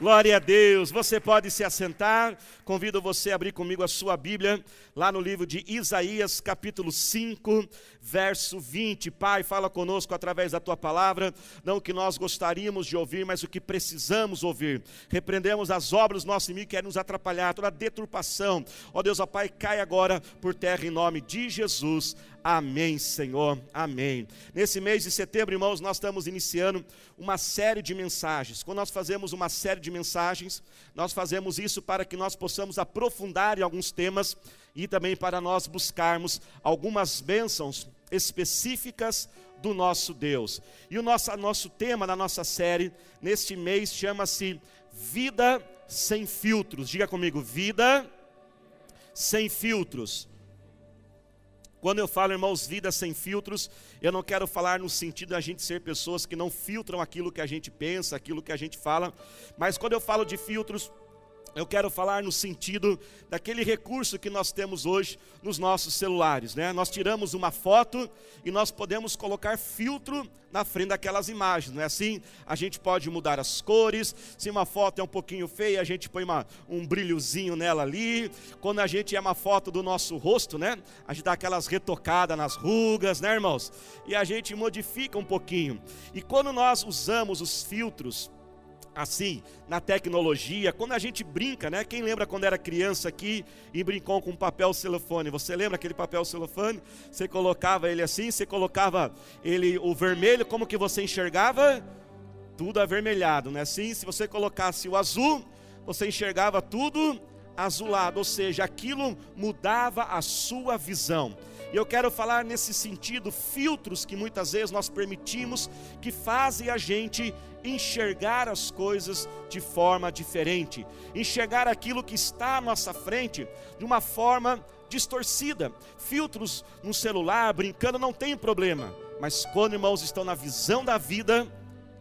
Glória a Deus. Você pode se assentar. Convido você a abrir comigo a sua Bíblia, lá no livro de Isaías, capítulo 5, verso 20. Pai, fala conosco através da tua palavra, não o que nós gostaríamos de ouvir, mas o que precisamos ouvir. Repreendemos as obras do nosso inimigo que querem nos atrapalhar, toda a deturpação. Ó Deus, ó Pai, cai agora por terra em nome de Jesus. Amém, Senhor. Amém. Nesse mês de setembro, irmãos, nós estamos iniciando uma série de mensagens. Quando nós fazemos uma série de mensagens, nós fazemos isso para que nós possamos aprofundar em alguns temas e também para nós buscarmos algumas bênçãos específicas do nosso Deus. E o nosso, nosso tema na nossa série, neste mês, chama-se Vida Sem Filtros. Diga comigo, Vida Sem Filtros. Quando eu falo, irmãos, vida sem filtros, eu não quero falar no sentido da gente ser pessoas que não filtram aquilo que a gente pensa, aquilo que a gente fala, mas quando eu falo de filtros, eu quero falar no sentido daquele recurso que nós temos hoje nos nossos celulares, né? Nós tiramos uma foto e nós podemos colocar filtro na frente daquelas imagens, não é assim? A gente pode mudar as cores, se uma foto é um pouquinho feia, a gente põe uma, um brilhozinho nela ali. Quando a gente é uma foto do nosso rosto, né? A gente dá aquelas retocadas nas rugas, né, irmãos? E a gente modifica um pouquinho. E quando nós usamos os filtros, assim, na tecnologia, quando a gente brinca, né? Quem lembra quando era criança aqui e brincou com papel celofane? Você lembra aquele papel celofane? Você colocava ele assim, você colocava ele o vermelho, como que você enxergava? Tudo avermelhado, não é assim? Se você colocasse o azul, você enxergava tudo azulado, ou seja, aquilo mudava a sua visão. E eu quero falar nesse sentido, filtros que muitas vezes nós permitimos que fazem a gente enxergar as coisas de forma diferente, enxergar aquilo que está à nossa frente de uma forma distorcida. Filtros no celular, brincando, não tem problema, mas quando irmãos estão na visão da vida,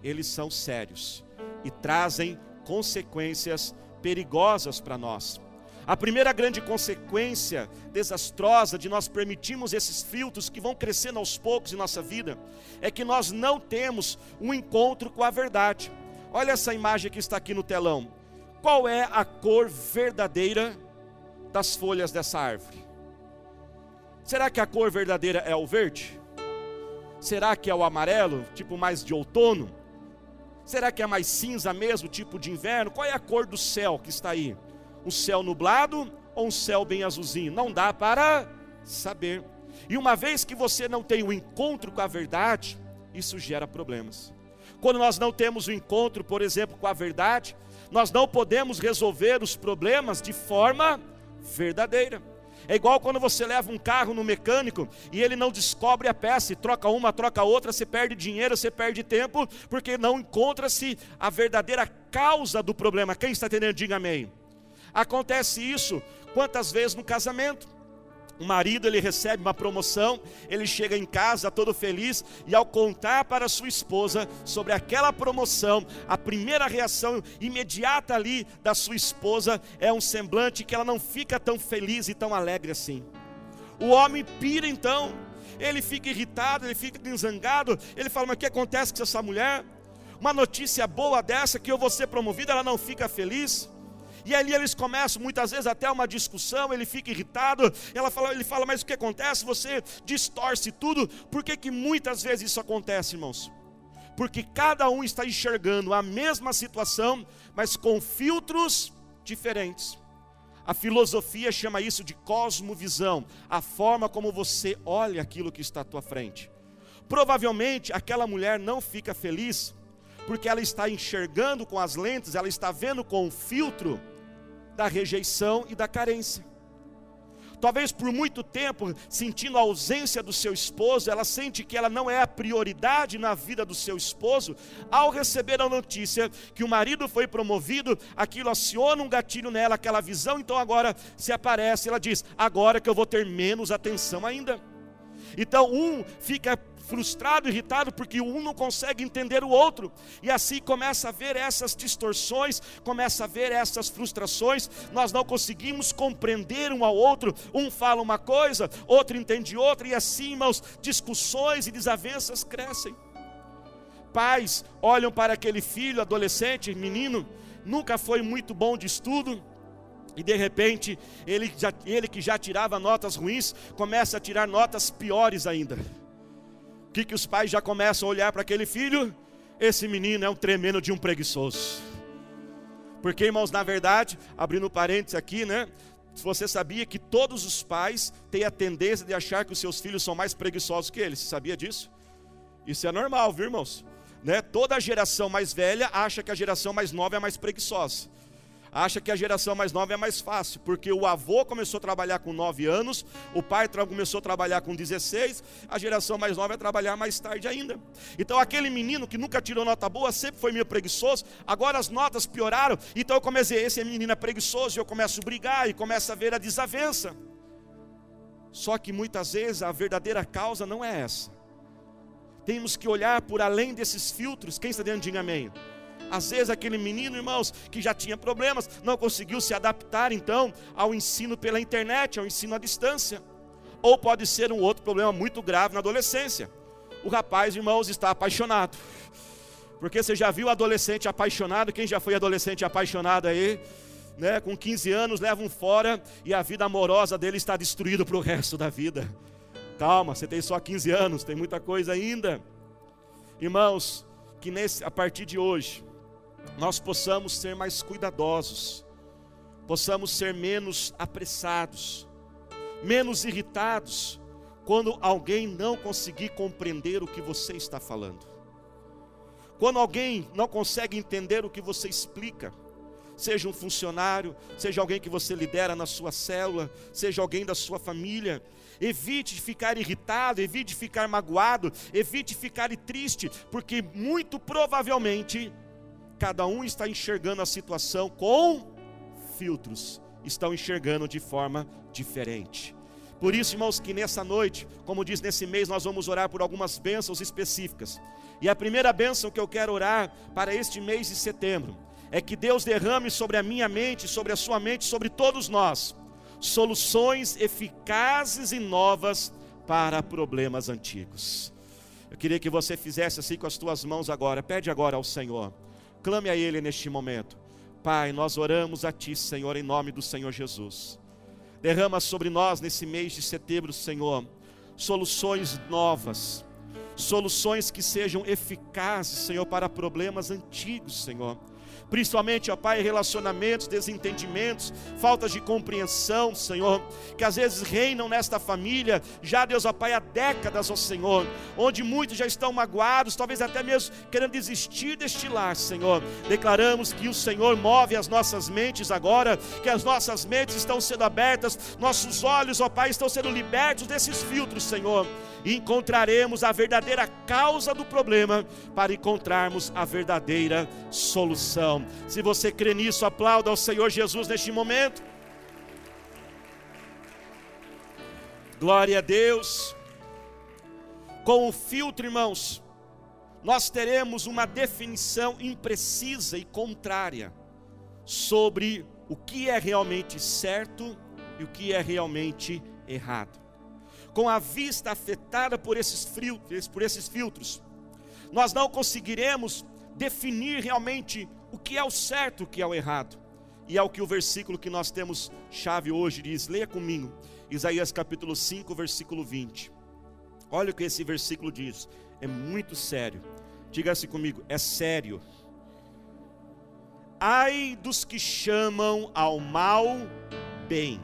eles são sérios e trazem consequências perigosas para nós. A primeira grande consequência desastrosa de nós permitirmos esses filtros que vão crescendo aos poucos em nossa vida é que nós não temos um encontro com a verdade. Olha essa imagem que está aqui no telão. Qual é a cor verdadeira das folhas dessa árvore? Será que a cor verdadeira é o verde? Será que é o amarelo, tipo mais de outono? Será que é mais cinza mesmo, tipo de inverno? Qual é a cor do céu que está aí? Um céu nublado ou um céu bem azulzinho? Não dá para saber. E uma vez que você não tem o um encontro com a verdade, isso gera problemas. Quando nós não temos o um encontro, por exemplo, com a verdade, nós não podemos resolver os problemas de forma verdadeira. É igual quando você leva um carro no mecânico e ele não descobre a peça, e troca uma, troca outra, você perde dinheiro, você perde tempo, porque não encontra-se a verdadeira causa do problema. Quem está entendendo, diga amém. Acontece isso quantas vezes no casamento? O marido ele recebe uma promoção, ele chega em casa todo feliz e ao contar para sua esposa sobre aquela promoção, a primeira reação imediata ali da sua esposa é um semblante que ela não fica tão feliz e tão alegre assim. O homem pira então, ele fica irritado, ele fica zangado, ele fala: Mas o que acontece com essa mulher? Uma notícia boa dessa que eu vou ser promovido, ela não fica feliz. E ali eles começam muitas vezes até uma discussão, ele fica irritado, ela fala, ele fala, mas o que acontece? Você distorce tudo. Por que, que muitas vezes isso acontece, irmãos? Porque cada um está enxergando a mesma situação, mas com filtros diferentes. A filosofia chama isso de cosmovisão, a forma como você olha aquilo que está à tua frente. Provavelmente aquela mulher não fica feliz porque ela está enxergando com as lentes, ela está vendo com o filtro da rejeição e da carência. Talvez por muito tempo, sentindo a ausência do seu esposo, ela sente que ela não é a prioridade na vida do seu esposo. Ao receber a notícia que o marido foi promovido, aquilo aciona um gatilho nela, aquela visão, então agora se aparece, ela diz: agora que eu vou ter menos atenção ainda. Então um fica frustrado, irritado, porque um não consegue entender o outro, e assim começa a ver essas distorções, começa a ver essas frustrações, nós não conseguimos compreender um ao outro, um fala uma coisa, outro entende outra, e assim, irmãos, discussões e desavenças crescem. Pais olham para aquele filho, adolescente, menino, nunca foi muito bom de estudo, e de repente, ele, já, ele que já tirava notas ruins, começa a tirar notas piores ainda. Que, que os pais já começam a olhar para aquele filho? Esse menino é um tremendo de um preguiçoso. Porque, irmãos, na verdade, abrindo parênteses aqui, né? Você sabia que todos os pais têm a tendência de achar que os seus filhos são mais preguiçosos que eles? Você sabia disso? Isso é normal, viu, irmãos? Né? Toda a geração mais velha acha que a geração mais nova é mais preguiçosa acha que a geração mais nova é mais fácil, porque o avô começou a trabalhar com 9 anos, o pai começou a trabalhar com 16, a geração mais nova vai trabalhar mais tarde ainda. Então aquele menino que nunca tirou nota boa, sempre foi meio preguiçoso, agora as notas pioraram, então eu comecei, esse menino é preguiçoso, e eu começo a brigar e começo a ver a desavença. Só que muitas vezes a verdadeira causa não é essa. Temos que olhar por além desses filtros. Quem está dentro de amém? Às vezes aquele menino, irmãos, que já tinha problemas, não conseguiu se adaptar então ao ensino pela internet, ao ensino à distância. Ou pode ser um outro problema muito grave na adolescência. O rapaz, irmãos, está apaixonado. Porque você já viu adolescente apaixonado? Quem já foi adolescente apaixonado aí? Né, com 15 anos, leva um fora e a vida amorosa dele está destruída para o resto da vida. Calma, você tem só 15 anos, tem muita coisa ainda. Irmãos, que nesse, a partir de hoje, nós possamos ser mais cuidadosos, possamos ser menos apressados, menos irritados, quando alguém não conseguir compreender o que você está falando. Quando alguém não consegue entender o que você explica, seja um funcionário, seja alguém que você lidera na sua célula, seja alguém da sua família, evite ficar irritado, evite ficar magoado, evite ficar triste, porque muito provavelmente cada um está enxergando a situação com filtros, estão enxergando de forma diferente. Por isso, irmãos, que nessa noite, como diz nesse mês, nós vamos orar por algumas bênçãos específicas. E a primeira bênção que eu quero orar para este mês de setembro é que Deus derrame sobre a minha mente, sobre a sua mente, sobre todos nós, soluções eficazes e novas para problemas antigos. Eu queria que você fizesse assim com as tuas mãos agora. Pede agora ao Senhor. Clame a Ele neste momento. Pai, nós oramos a Ti, Senhor, em nome do Senhor Jesus. Derrama sobre nós nesse mês de setembro, Senhor, soluções novas, soluções que sejam eficazes, Senhor, para problemas antigos, Senhor principalmente, ó Pai, relacionamentos, desentendimentos, faltas de compreensão, Senhor, que às vezes reinam nesta família, já, Deus, ó Pai, há décadas, ó Senhor, onde muitos já estão magoados, talvez até mesmo querendo desistir deste lar, Senhor. Declaramos que o Senhor move as nossas mentes agora, que as nossas mentes estão sendo abertas, nossos olhos, ó Pai, estão sendo libertos desses filtros, Senhor encontraremos a verdadeira causa do problema para encontrarmos a verdadeira solução. Se você crê nisso, aplauda ao Senhor Jesus neste momento. Glória a Deus. Com o filtro, irmãos, nós teremos uma definição imprecisa e contrária sobre o que é realmente certo e o que é realmente errado com a vista afetada por esses, filtros, por esses filtros, nós não conseguiremos definir realmente o que é o certo e o que é o errado. E é o que o versículo que nós temos chave hoje diz, leia comigo, Isaías capítulo 5, versículo 20. Olha o que esse versículo diz, é muito sério. Diga assim comigo, é sério. Ai dos que chamam ao mal bem,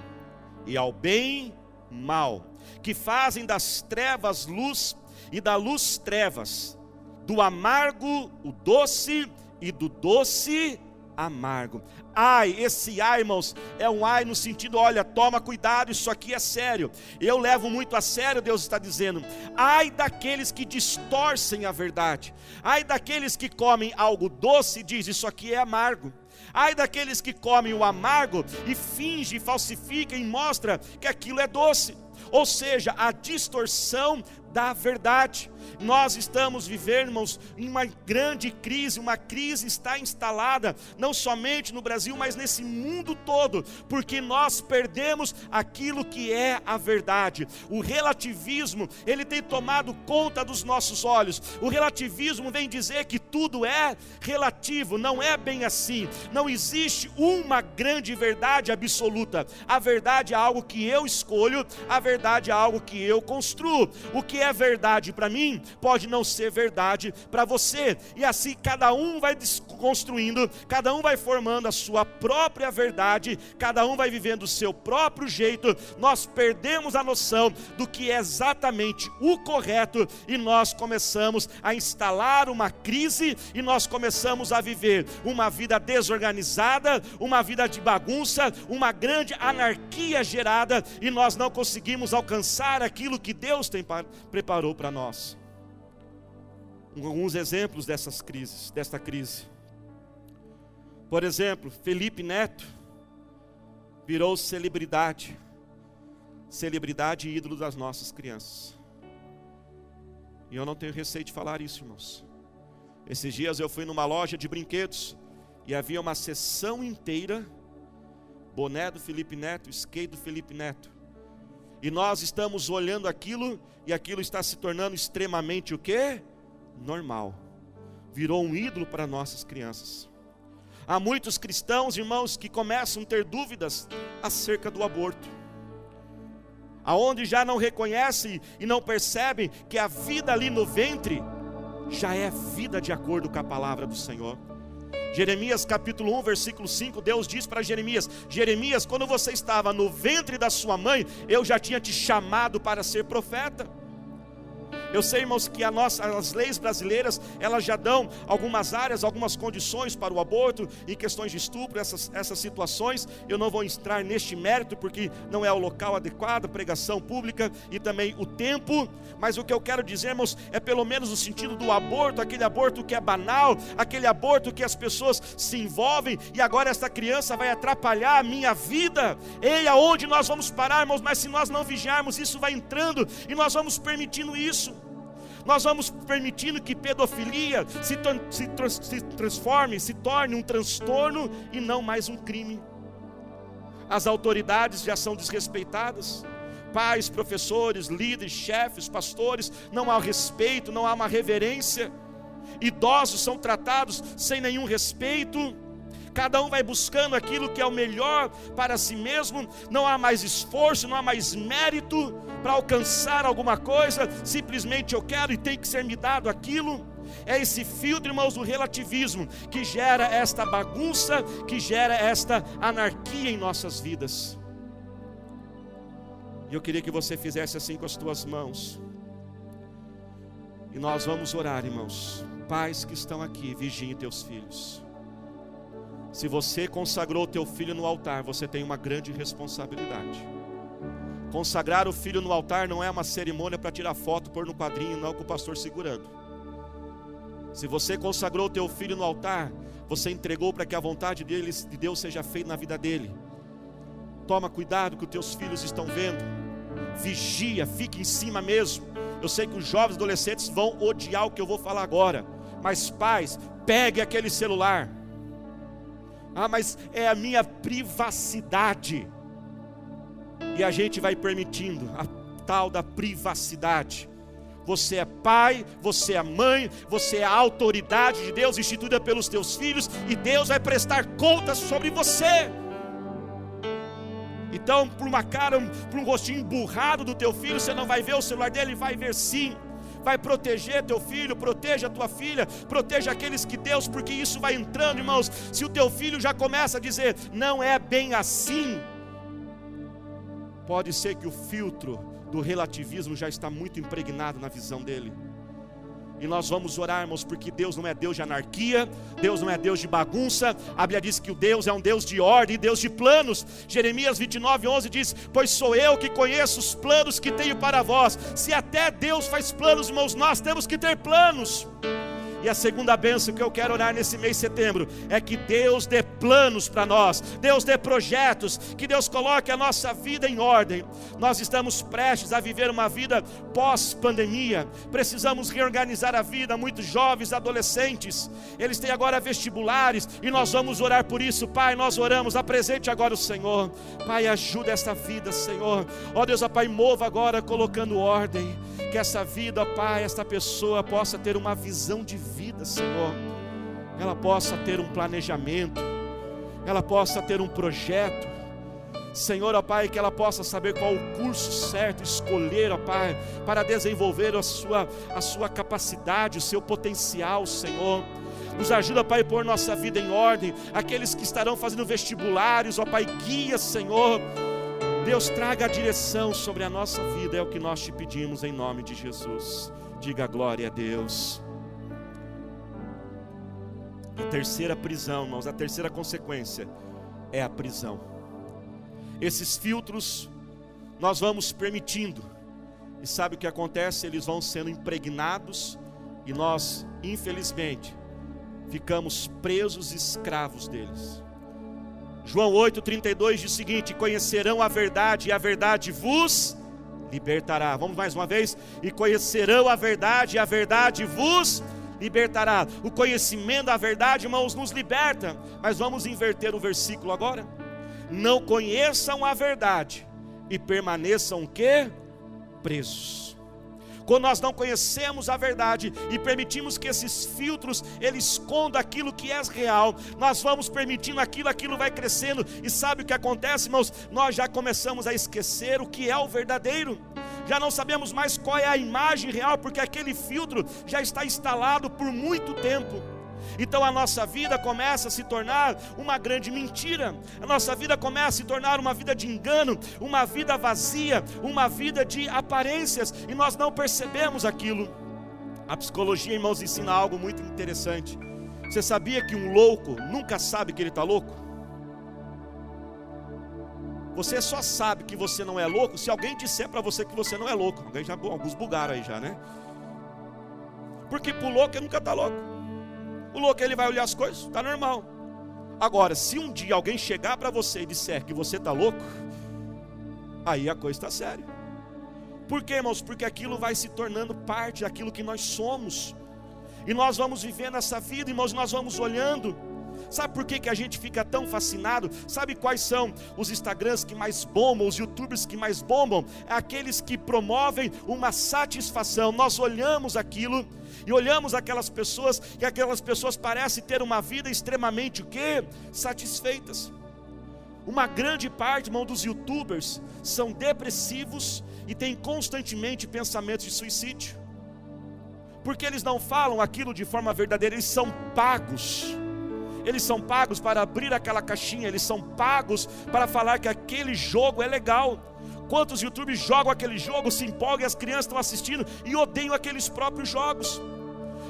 e ao bem mal que fazem das trevas luz e da luz trevas, do amargo o doce e do doce amargo. Ai, esse ai, irmãos, é um ai no sentido, olha, toma cuidado, isso aqui é sério. Eu levo muito a sério, Deus está dizendo. Ai daqueles que distorcem a verdade. Ai daqueles que comem algo doce e diz isso aqui é amargo. Ai daqueles que comem o amargo e fingem, falsificam e mostram que aquilo é doce ou seja, a distorção da verdade. Nós estamos vivendo, irmãos, uma grande crise, uma crise está instalada, não somente no Brasil, mas nesse mundo todo, porque nós perdemos aquilo que é a verdade. O relativismo, ele tem tomado conta dos nossos olhos. O relativismo vem dizer que tudo é relativo, não é bem assim. Não existe uma grande verdade absoluta. A verdade é algo que eu escolho, a verdade é algo que eu construo. O que é verdade para mim pode não ser verdade para você. E assim cada um vai desconstruindo, cada um vai formando a sua própria verdade, cada um vai vivendo o seu próprio jeito. Nós perdemos a noção do que é exatamente o correto e nós começamos a instalar uma crise e nós começamos a viver uma vida desorganizada, uma vida de bagunça, uma grande anarquia gerada e nós não conseguimos alcançar aquilo que Deus tem preparou para nós alguns exemplos dessas crises, desta crise. Por exemplo, Felipe Neto virou celebridade, celebridade e ídolo das nossas crianças. E eu não tenho receio de falar isso, irmãos. Esses dias eu fui numa loja de brinquedos e havia uma sessão inteira boné do Felipe Neto, skate do Felipe Neto. E nós estamos olhando aquilo e aquilo está se tornando extremamente o quê? normal, virou um ídolo para nossas crianças. Há muitos cristãos, irmãos, que começam a ter dúvidas acerca do aborto, aonde já não reconhecem e não percebem que a vida ali no ventre já é vida de acordo com a palavra do Senhor. Jeremias capítulo 1, versículo 5, Deus diz para Jeremias: Jeremias, quando você estava no ventre da sua mãe, eu já tinha te chamado para ser profeta. Eu sei, irmãos, que nossa, as leis brasileiras, elas já dão algumas áreas, algumas condições para o aborto, em questões de estupro, essas, essas situações. Eu não vou entrar neste mérito, porque não é o local adequado, pregação pública e também o tempo. Mas o que eu quero dizer, irmãos, é pelo menos no sentido do aborto, aquele aborto que é banal, aquele aborto que as pessoas se envolvem e agora esta criança vai atrapalhar a minha vida. Ei, aonde nós vamos parar, irmãos? Mas se nós não vigiarmos, isso vai entrando e nós vamos permitindo isso nós vamos permitindo que pedofilia se, se, se transforme, se torne um transtorno e não mais um crime. As autoridades já são desrespeitadas pais, professores, líderes, chefes, pastores, não há respeito, não há uma reverência. Idosos são tratados sem nenhum respeito. Cada um vai buscando aquilo que é o melhor para si mesmo, não há mais esforço, não há mais mérito, para alcançar alguma coisa, simplesmente eu quero e tem que ser me dado aquilo. É esse filtro, irmãos, do relativismo que gera esta bagunça, que gera esta anarquia em nossas vidas. E eu queria que você fizesse assim com as tuas mãos. E nós vamos orar, irmãos. Pais que estão aqui, vigiem teus filhos. Se você consagrou teu filho no altar, você tem uma grande responsabilidade. Consagrar o filho no altar não é uma cerimônia para tirar foto, pôr no quadrinho, não com o pastor segurando. Se você consagrou o teu filho no altar, você entregou para que a vontade de Deus seja feita na vida dele. Toma cuidado que os teus filhos estão vendo. Vigia, fique em cima mesmo. Eu sei que os jovens adolescentes vão odiar o que eu vou falar agora. Mas pais, pegue aquele celular. Ah, mas é a minha privacidade e a gente vai permitindo a tal da privacidade. Você é pai, você é mãe, você é a autoridade de Deus instituída pelos teus filhos e Deus vai prestar contas sobre você. Então, por uma cara, por um rostinho emburrado do teu filho, você não vai ver o celular dele, vai ver sim. Vai proteger teu filho, proteja tua filha, proteja aqueles que Deus, porque isso vai entrando, irmãos. Se o teu filho já começa a dizer, não é bem assim, Pode ser que o filtro do relativismo já está muito impregnado na visão dele. E nós vamos orar, irmãos, porque Deus não é Deus de anarquia, Deus não é Deus de bagunça. A Bíblia diz que o Deus é um Deus de ordem, Deus de planos. Jeremias 29, 11 diz: Pois sou eu que conheço os planos que tenho para vós. Se até Deus faz planos, irmãos, nós temos que ter planos. E a segunda bênção que eu quero orar nesse mês de setembro é que Deus dê planos para nós, Deus dê projetos, que Deus coloque a nossa vida em ordem. Nós estamos prestes a viver uma vida pós-pandemia, precisamos reorganizar a vida. Muitos jovens, adolescentes, eles têm agora vestibulares e nós vamos orar por isso, Pai. Nós oramos, apresente agora o Senhor, Pai, ajuda esta vida, Senhor. Ó Deus, ó Pai, mova agora colocando ordem que essa vida, Pai, esta pessoa possa ter uma visão de vida, Senhor. Ela possa ter um planejamento, ela possa ter um projeto. Senhor, ó Pai, que ela possa saber qual o curso certo escolher, ó Pai, para desenvolver a sua, a sua capacidade, o seu potencial, Senhor. Nos ajuda, Pai, a pôr nossa vida em ordem. Aqueles que estarão fazendo vestibulares, ó Pai, guia, Senhor Deus traga a direção sobre a nossa vida, é o que nós te pedimos em nome de Jesus. Diga glória a Deus. A terceira prisão, irmãos, a terceira consequência é a prisão. Esses filtros nós vamos permitindo, e sabe o que acontece? Eles vão sendo impregnados, e nós, infelizmente, ficamos presos escravos deles. João 8,32 diz o seguinte: Conhecerão a verdade, e a verdade vos libertará. Vamos mais uma vez? E conhecerão a verdade, e a verdade vos libertará. O conhecimento da verdade, irmãos, nos liberta. Mas vamos inverter o versículo agora. Não conheçam a verdade e permaneçam que presos quando nós não conhecemos a verdade e permitimos que esses filtros ele esconda aquilo que é real, nós vamos permitindo aquilo, aquilo vai crescendo, e sabe o que acontece, irmãos? Nós já começamos a esquecer o que é o verdadeiro, já não sabemos mais qual é a imagem real, porque aquele filtro já está instalado por muito tempo. Então a nossa vida começa a se tornar uma grande mentira, a nossa vida começa a se tornar uma vida de engano, uma vida vazia, uma vida de aparências, e nós não percebemos aquilo. A psicologia, irmãos, ensina algo muito interessante. Você sabia que um louco nunca sabe que ele está louco? Você só sabe que você não é louco se alguém disser para você que você não é louco. Alguém já, alguns bugaram aí já, né? Porque para o louco ele nunca está louco. O louco ele vai olhar as coisas, está normal. Agora, se um dia alguém chegar para você e disser que você está louco, aí a coisa está séria. Por quê, irmãos? Porque aquilo vai se tornando parte daquilo que nós somos. E nós vamos vivendo essa vida, irmãos, nós vamos olhando Sabe por que, que a gente fica tão fascinado? Sabe quais são os Instagrams que mais bombam, os YouTubers que mais bombam? É aqueles que promovem uma satisfação. Nós olhamos aquilo e olhamos aquelas pessoas e aquelas pessoas parecem ter uma vida extremamente o quê? Satisfeitas. Uma grande parte, irmão, dos youtubers são depressivos e têm constantemente pensamentos de suicídio. Porque eles não falam aquilo de forma verdadeira, eles são pagos eles são pagos para abrir aquela caixinha, eles são pagos para falar que aquele jogo é legal. Quantos YouTubes jogam aquele jogo, se empolgam e as crianças estão assistindo e odeiam aqueles próprios jogos?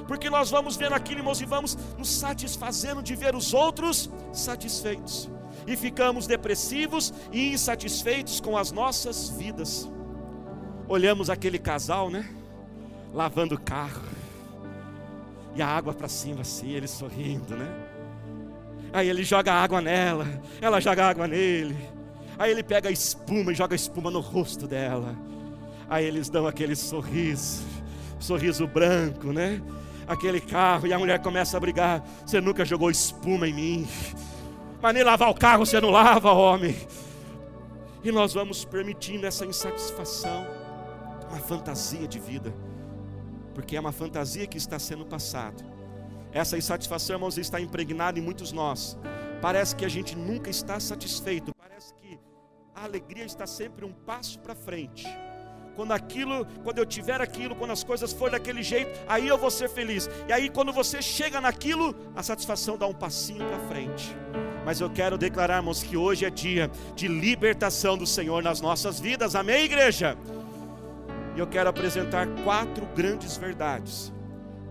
Porque nós vamos vendo aquilo, irmãos, e vamos nos satisfazendo de ver os outros satisfeitos. E ficamos depressivos e insatisfeitos com as nossas vidas. Olhamos aquele casal, né? Lavando o carro. E a água para cima assim, ele sorrindo, né? Aí ele joga água nela, ela joga água nele. Aí ele pega a espuma e joga a espuma no rosto dela. Aí eles dão aquele sorriso, sorriso branco, né? Aquele carro, e a mulher começa a brigar. Você nunca jogou espuma em mim, mas nem lavar o carro você não lava, homem. E nós vamos permitindo essa insatisfação, uma fantasia de vida, porque é uma fantasia que está sendo passada essa insatisfação, irmãos, está impregnada em muitos nós. Parece que a gente nunca está satisfeito. Parece que a alegria está sempre um passo para frente. Quando aquilo, quando eu tiver aquilo, quando as coisas forem daquele jeito, aí eu vou ser feliz. E aí quando você chega naquilo, a satisfação dá um passinho para frente. Mas eu quero declarar, irmãos, que hoje é dia de libertação do Senhor nas nossas vidas. Amém, igreja? E eu quero apresentar quatro grandes verdades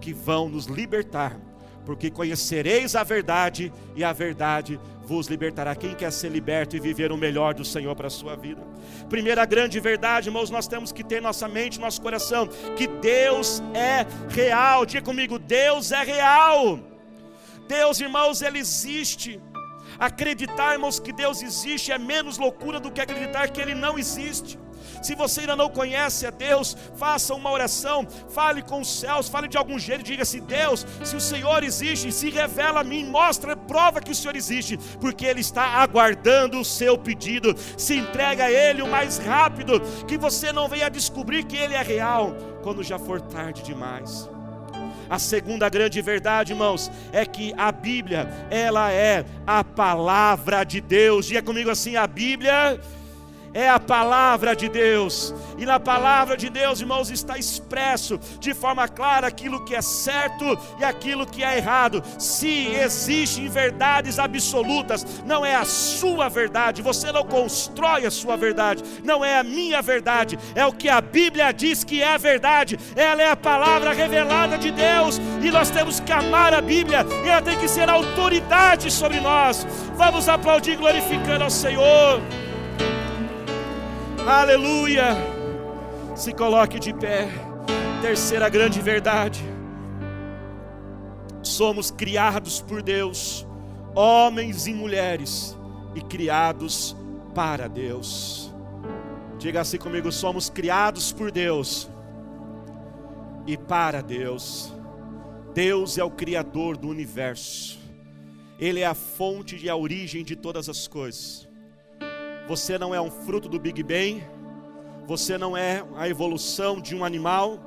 que vão nos libertar porque conhecereis a verdade e a verdade vos libertará. Quem quer ser liberto e viver o melhor do Senhor para a sua vida? Primeira grande verdade, irmãos, nós temos que ter nossa mente, nosso coração, que Deus é real. Diga comigo, Deus é real. Deus, irmãos, ele existe. Acreditar, irmãos, que Deus existe é menos loucura do que acreditar que ele não existe. Se você ainda não conhece a Deus, faça uma oração, fale com os céus, fale de algum jeito, diga-se: Deus, se o Senhor existe, se revela a mim, mostra, prova que o Senhor existe, porque Ele está aguardando o seu pedido. Se entrega a Ele o mais rápido, que você não venha descobrir que Ele é real quando já for tarde demais. A segunda grande verdade, irmãos, é que a Bíblia, ela é a palavra de Deus. Diga comigo assim: a Bíblia é a palavra de Deus, e na palavra de Deus, irmãos, está expresso de forma clara aquilo que é certo e aquilo que é errado. Se existem verdades absolutas, não é a sua verdade, você não constrói a sua verdade, não é a minha verdade, é o que a Bíblia diz que é verdade, ela é a palavra revelada de Deus, e nós temos que amar a Bíblia, e ela tem que ser autoridade sobre nós. Vamos aplaudir glorificando ao Senhor. Aleluia. Se coloque de pé. Terceira grande verdade. Somos criados por Deus, homens e mulheres, e criados para Deus. Diga assim comigo: somos criados por Deus e para Deus. Deus é o Criador do universo, Ele é a fonte e a origem de todas as coisas. Você não é um fruto do Big Bang, você não é a evolução de um animal,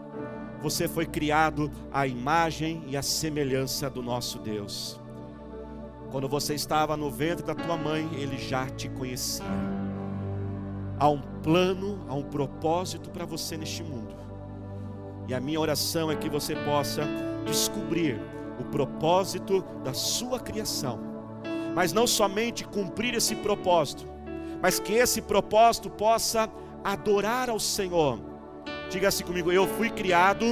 você foi criado à imagem e à semelhança do nosso Deus. Quando você estava no ventre da tua mãe, ele já te conhecia. Há um plano, há um propósito para você neste mundo. E a minha oração é que você possa descobrir o propósito da sua criação, mas não somente cumprir esse propósito, mas que esse propósito possa adorar ao Senhor. Diga assim comigo: eu fui criado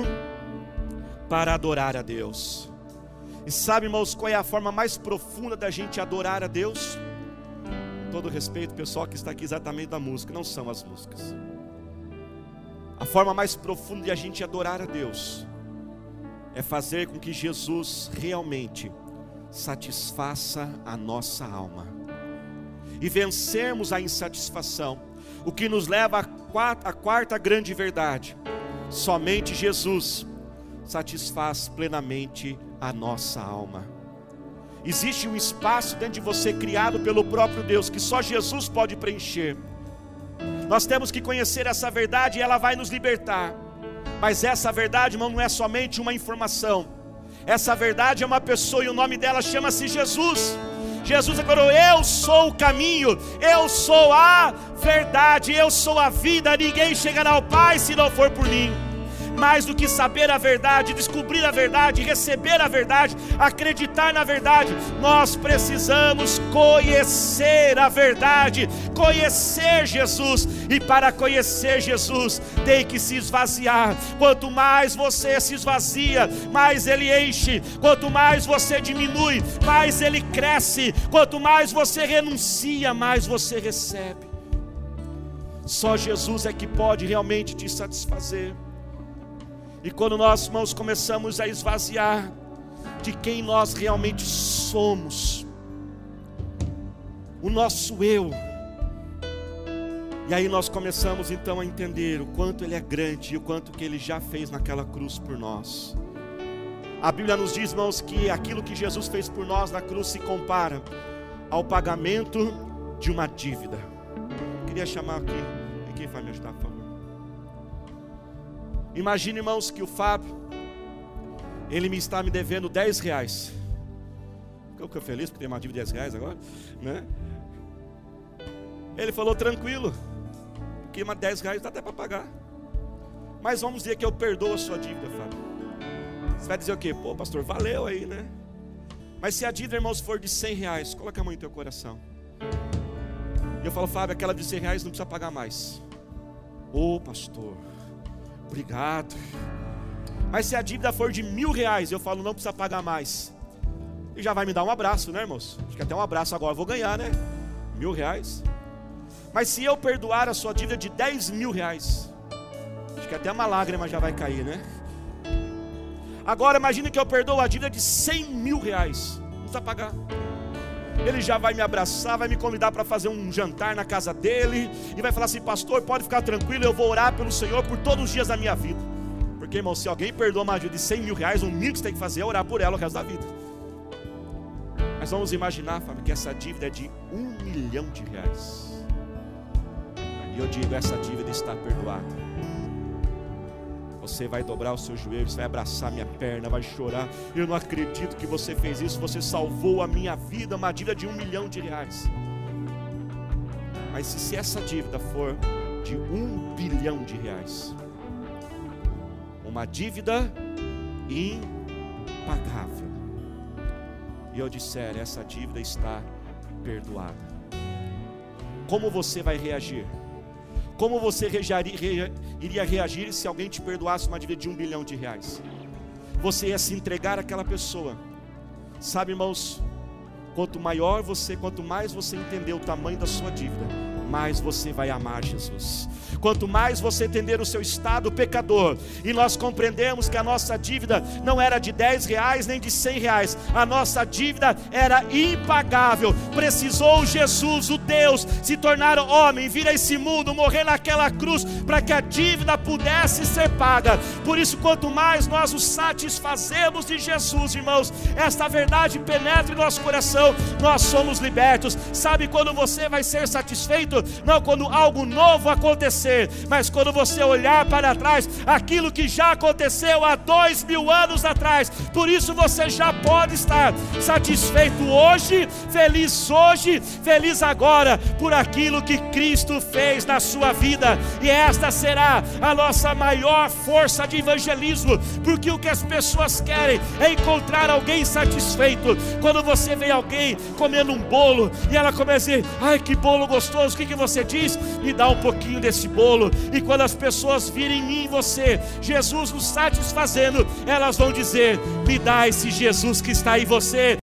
para adorar a Deus. E sabe, irmãos, qual é a forma mais profunda da gente adorar a Deus? Com todo respeito, pessoal que está aqui exatamente da música, não são as músicas. A forma mais profunda de a gente adorar a Deus é fazer com que Jesus realmente satisfaça a nossa alma e vencermos a insatisfação. O que nos leva à quarta, à quarta grande verdade: somente Jesus satisfaz plenamente a nossa alma. Existe um espaço dentro de você criado pelo próprio Deus que só Jesus pode preencher. Nós temos que conhecer essa verdade e ela vai nos libertar. Mas essa verdade, irmão, não é somente uma informação. Essa verdade é uma pessoa e o nome dela chama-se Jesus. Jesus declarou: Eu sou o caminho, eu sou a verdade, eu sou a vida. Ninguém chegará ao Pai se não for por mim mais do que saber a verdade, descobrir a verdade, receber a verdade, acreditar na verdade, nós precisamos conhecer a verdade, conhecer Jesus, e para conhecer Jesus, tem que se esvaziar. Quanto mais você se esvazia, mais ele enche, quanto mais você diminui, mais ele cresce, quanto mais você renuncia, mais você recebe. Só Jesus é que pode realmente te satisfazer. E quando nós, irmãos, começamos a esvaziar de quem nós realmente somos, o nosso eu, e aí nós começamos então a entender o quanto Ele é grande e o quanto que Ele já fez naquela cruz por nós. A Bíblia nos diz, irmãos, que aquilo que Jesus fez por nós na cruz se compara ao pagamento de uma dívida. Eu queria chamar aqui, quem vai me ajudar, por favor? Imagine, irmãos, que o Fábio, ele me está me devendo 10 reais. Eu fico feliz porque tem uma dívida de 10 reais agora, né? Ele falou tranquilo, porque uma 10 reais dá até para pagar. Mas vamos dizer que eu perdoo a sua dívida, Fábio. Você vai dizer o quê? Pô, pastor, valeu aí, né? Mas se a dívida, irmãos, for de 100 reais, coloca a mão em teu coração. E eu falo, Fábio, aquela de 100 reais não precisa pagar mais. Ô, pastor obrigado. Mas se a dívida for de mil reais, eu falo, não precisa pagar mais. e já vai me dar um abraço, né, irmãos? Acho que até um abraço agora eu vou ganhar, né? Mil reais. Mas se eu perdoar a sua dívida de 10 mil reais, acho que até uma lágrima já vai cair, né? Agora imagine que eu perdoo a dívida de 100 mil reais. Não precisa pagar. Ele já vai me abraçar, vai me convidar para fazer um jantar na casa dele e vai falar assim: Pastor, pode ficar tranquilo, eu vou orar pelo Senhor por todos os dias da minha vida. Porque, irmão, se alguém perdoa uma dívida de 100 mil reais, o mínimo que você tem que fazer é orar por ela o resto da vida. Mas vamos imaginar, Fábio, que essa dívida é de um milhão de reais. E eu digo: essa dívida está perdoada. Você vai dobrar os seus joelhos, vai abraçar minha perna, vai chorar. Eu não acredito que você fez isso. Você salvou a minha vida, uma dívida de um milhão de reais. Mas se essa dívida for de um bilhão de reais, uma dívida impagável, e eu disser, essa dívida está perdoada, como você vai reagir? Como você iria reagir se alguém te perdoasse uma dívida de um bilhão de reais? Você ia se entregar àquela pessoa. Sabe, irmãos, quanto maior você, quanto mais você entender o tamanho da sua dívida, mais você vai amar Jesus. Quanto mais você entender o seu estado pecador, e nós compreendemos que a nossa dívida não era de 10 reais nem de 100 reais, a nossa dívida era impagável. Precisou Jesus, o Deus, se tornar homem, vir a esse mundo, morrer naquela cruz, para que a dívida pudesse ser paga. Por isso, quanto mais nós nos satisfazemos de Jesus, irmãos, esta verdade penetra em nosso coração, nós somos libertos. Sabe quando você vai ser satisfeito? Não quando algo novo acontecer, mas quando você olhar para trás, aquilo que já aconteceu há dois mil anos atrás. Por isso você já pode estar satisfeito hoje, feliz hoje, feliz agora por aquilo que Cristo fez na sua vida. E esta será a nossa maior força de evangelismo, porque o que as pessoas querem é encontrar alguém satisfeito. Quando você vê alguém comendo um bolo e ela começa a dizer: "Ai, que bolo gostoso!" Que que você diz? Me dá um pouquinho desse bolo. E quando as pessoas virem em mim você, Jesus nos satisfazendo, elas vão dizer: Me dá esse Jesus que está em você.